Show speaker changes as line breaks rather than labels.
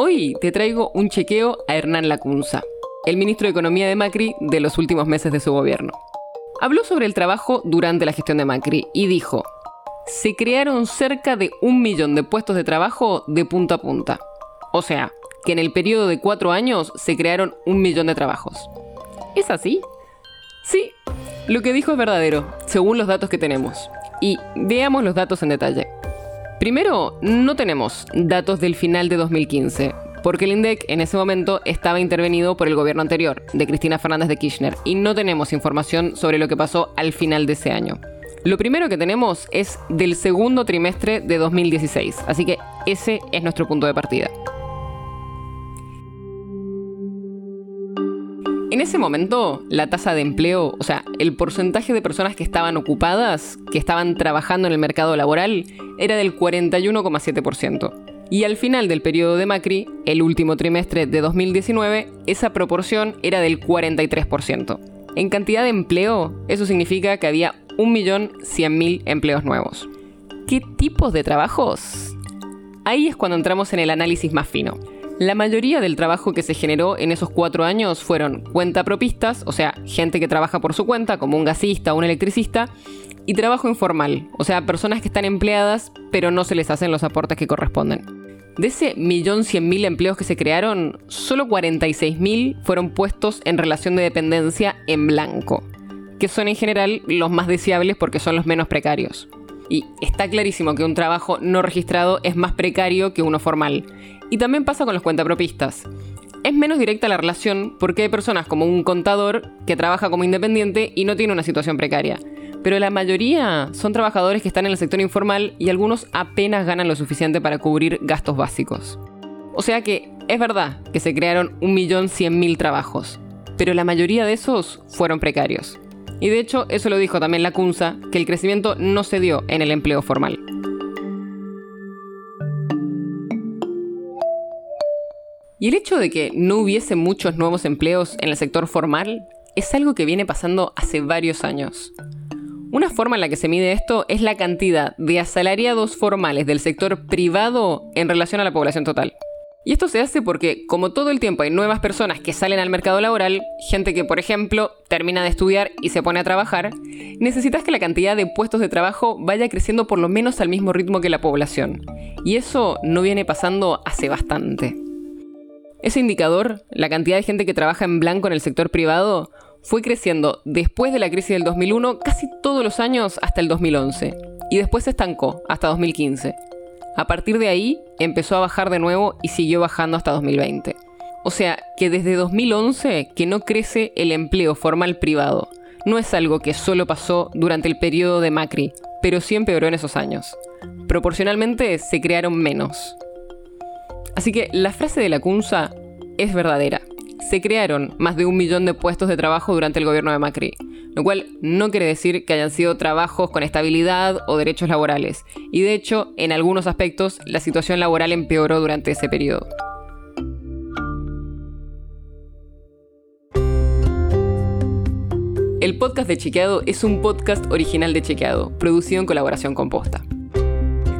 Hoy te traigo un chequeo a Hernán Lacunza, el ministro de Economía de Macri de los últimos meses de su gobierno. Habló sobre el trabajo durante la gestión de Macri y dijo, se crearon cerca de un millón de puestos de trabajo de punta a punta. O sea, que en el periodo de cuatro años se crearon un millón de trabajos. ¿Es así? Sí, lo que dijo es verdadero, según los datos que tenemos. Y veamos los datos en detalle. Primero, no tenemos datos del final de 2015, porque el INDEC en ese momento estaba intervenido por el gobierno anterior, de Cristina Fernández de Kirchner, y no tenemos información sobre lo que pasó al final de ese año. Lo primero que tenemos es del segundo trimestre de 2016, así que ese es nuestro punto de partida. En ese momento, la tasa de empleo, o sea, el porcentaje de personas que estaban ocupadas, que estaban trabajando en el mercado laboral, era del 41,7%. Y al final del periodo de Macri, el último trimestre de 2019, esa proporción era del 43%. En cantidad de empleo, eso significa que había 1.100.000 empleos nuevos. ¿Qué tipos de trabajos? Ahí es cuando entramos en el análisis más fino. La mayoría del trabajo que se generó en esos cuatro años fueron cuentapropistas, o sea, gente que trabaja por su cuenta, como un gasista o un electricista, y trabajo informal, o sea, personas que están empleadas pero no se les hacen los aportes que corresponden. De ese millón cien mil empleos que se crearon, solo 46.000 fueron puestos en relación de dependencia en blanco, que son en general los más deseables porque son los menos precarios. Y está clarísimo que un trabajo no registrado es más precario que uno formal. Y también pasa con los cuentapropistas. Es menos directa la relación porque hay personas como un contador que trabaja como independiente y no tiene una situación precaria. Pero la mayoría son trabajadores que están en el sector informal y algunos apenas ganan lo suficiente para cubrir gastos básicos. O sea que es verdad que se crearon 1.100.000 trabajos, pero la mayoría de esos fueron precarios. Y de hecho, eso lo dijo también la CUNSA, que el crecimiento no se dio en el empleo formal. Y el hecho de que no hubiese muchos nuevos empleos en el sector formal es algo que viene pasando hace varios años. Una forma en la que se mide esto es la cantidad de asalariados formales del sector privado en relación a la población total. Y esto se hace porque, como todo el tiempo hay nuevas personas que salen al mercado laboral, gente que, por ejemplo, termina de estudiar y se pone a trabajar, necesitas que la cantidad de puestos de trabajo vaya creciendo por lo menos al mismo ritmo que la población. Y eso no viene pasando hace bastante. Ese indicador, la cantidad de gente que trabaja en blanco en el sector privado, fue creciendo después de la crisis del 2001 casi todos los años hasta el 2011. Y después se estancó hasta 2015. A partir de ahí empezó a bajar de nuevo y siguió bajando hasta 2020. O sea, que desde 2011 que no crece el empleo formal privado. No es algo que solo pasó durante el periodo de Macri, pero sí empeoró en esos años. Proporcionalmente se crearon menos. Así que la frase de la CUNSA es verdadera. Se crearon más de un millón de puestos de trabajo durante el gobierno de Macri lo cual no quiere decir que hayan sido trabajos con estabilidad o derechos laborales, y de hecho, en algunos aspectos, la situación laboral empeoró durante ese periodo. El podcast de Chequeado es un podcast original de Chequeado, producido en colaboración con Posta.